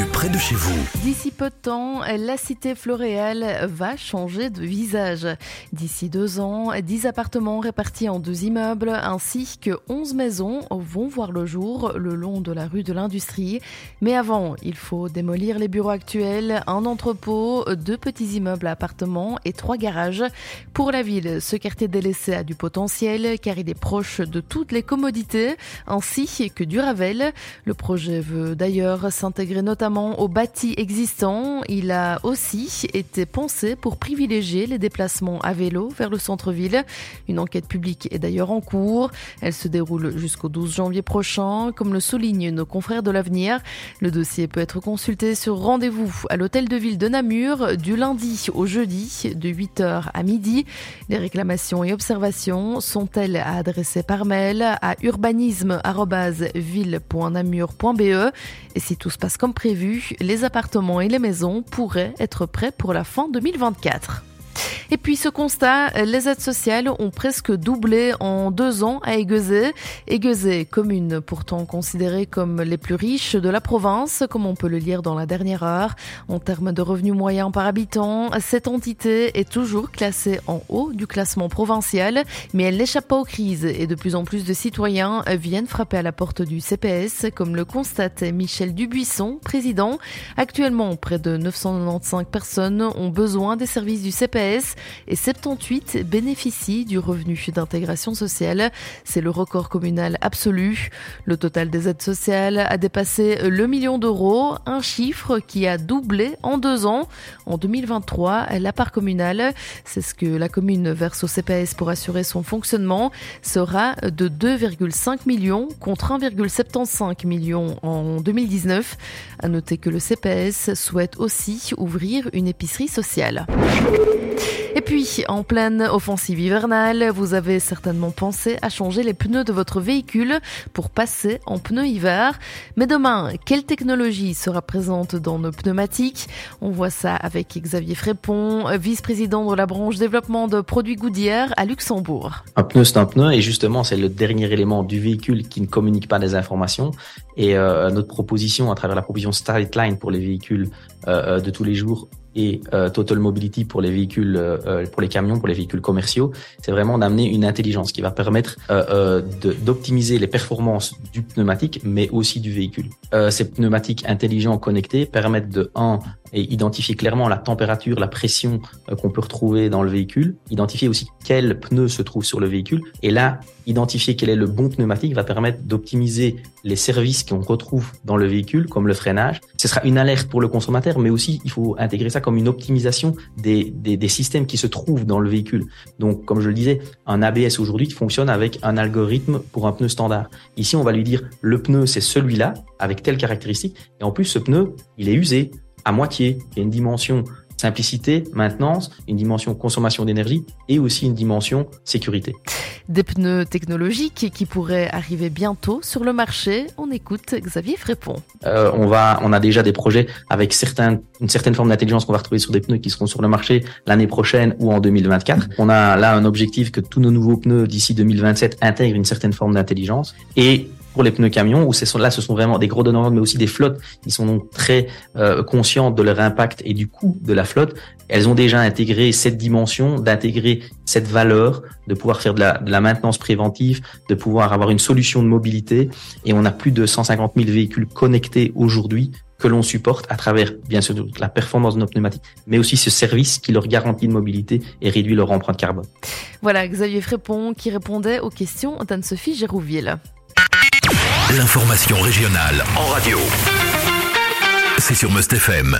près de chez vous. D'ici peu de temps, la cité floréale va changer de visage. D'ici deux ans, dix appartements répartis en deux immeubles ainsi que onze maisons vont voir le jour le long de la rue de l'Industrie. Mais avant, il faut démolir les bureaux actuels, un entrepôt, deux petits immeubles à appartements et trois garages. Pour la ville, ce quartier délaissé a du potentiel car il est proche de toutes les commodités ainsi que du Ravel. Le projet veut d'ailleurs s'intégrer notamment aux bâtis existants. Il a aussi été pensé pour privilégier les déplacements à vélo vers le centre-ville. Une enquête publique est d'ailleurs en cours. Elle se déroule jusqu'au 12 janvier prochain, comme le soulignent nos confrères de l'avenir. Le dossier peut être consulté sur rendez-vous à l'hôtel de ville de Namur du lundi au jeudi de 8h à midi. Les réclamations et observations sont-elles à adresser par mail à urbanisme.ville.namur.be et si tout se passe comme prévu, les appartements et les maisons pourraient être prêts pour la fin 2024. Et puis ce constat, les aides sociales ont presque doublé en deux ans à Aiguezé. Aiguezé, commune pourtant considérée comme les plus riches de la province, comme on peut le lire dans la dernière heure. En termes de revenus moyens par habitant, cette entité est toujours classée en haut du classement provincial, mais elle n'échappe pas aux crises et de plus en plus de citoyens viennent frapper à la porte du CPS, comme le constate Michel Dubuisson, président. Actuellement, près de 995 personnes ont besoin des services du CPS et 78 bénéficient du revenu d'intégration sociale. C'est le record communal absolu. Le total des aides sociales a dépassé le million d'euros, un chiffre qui a doublé en deux ans. En 2023, la part communale, c'est ce que la commune verse au CPS pour assurer son fonctionnement, sera de 2,5 millions contre 1,75 millions en 2019. À noter que le CPS souhaite aussi ouvrir une épicerie sociale. En pleine offensive hivernale, vous avez certainement pensé à changer les pneus de votre véhicule pour passer en pneus hiver. Mais demain, quelle technologie sera présente dans nos pneumatiques? On voit ça avec Xavier Frépon, vice-président de la branche développement de produits Goodyear à Luxembourg. Un pneu, c'est un pneu et justement, c'est le dernier élément du véhicule qui ne communique pas des informations. Et euh, notre proposition, à travers la proposition Line pour les véhicules euh, de tous les jours, et euh, Total Mobility pour les véhicules, euh, euh, pour les camions, pour les véhicules commerciaux, c'est vraiment d'amener une intelligence qui va permettre d'optimiser les performances du pneumatique, mais aussi du véhicule. ces pneumatiques intelligents connectés permettent de un et identifier clairement la température, la pression qu'on peut retrouver dans le véhicule, identifier aussi quel pneu se trouve sur le véhicule, et là, identifier quel est le bon pneumatique va permettre d'optimiser les services qu'on retrouve dans le véhicule, comme le freinage. Ce sera une alerte pour le consommateur, mais aussi il faut intégrer ça comme une optimisation des, des, des systèmes qui se trouvent dans le véhicule. Donc, comme je le disais, un ABS aujourd'hui fonctionne avec un algorithme pour un pneu standard. Ici, on va lui dire le pneu c'est celui-là avec telle caractéristique, et en plus ce pneu il est usé à moitié. Il y a une dimension simplicité, maintenance, une dimension consommation d'énergie et aussi une dimension sécurité. Des pneus technologiques qui pourraient arriver bientôt sur le marché. On écoute Xavier Frépon. Euh, on va, on a déjà des projets avec certains, une certaine forme d'intelligence qu'on va retrouver sur des pneus qui seront sur le marché l'année prochaine ou en 2024. On a là un objectif que tous nos nouveaux pneus d'ici 2027 intègrent une certaine forme d'intelligence et pour les pneus camions, où là, ce sont vraiment des gros donneurs, mais aussi des flottes qui sont donc très euh, conscientes de leur impact et du coût de la flotte. Elles ont déjà intégré cette dimension, d'intégrer cette valeur, de pouvoir faire de la, de la, maintenance préventive, de pouvoir avoir une solution de mobilité. Et on a plus de 150 000 véhicules connectés aujourd'hui que l'on supporte à travers, bien sûr, la performance de nos pneumatiques, mais aussi ce service qui leur garantit de mobilité et réduit leur empreinte carbone. Voilà, Xavier Frépon qui répondait aux questions d'Anne-Sophie Gérouville. L'information régionale en radio. C'est sur Must FM.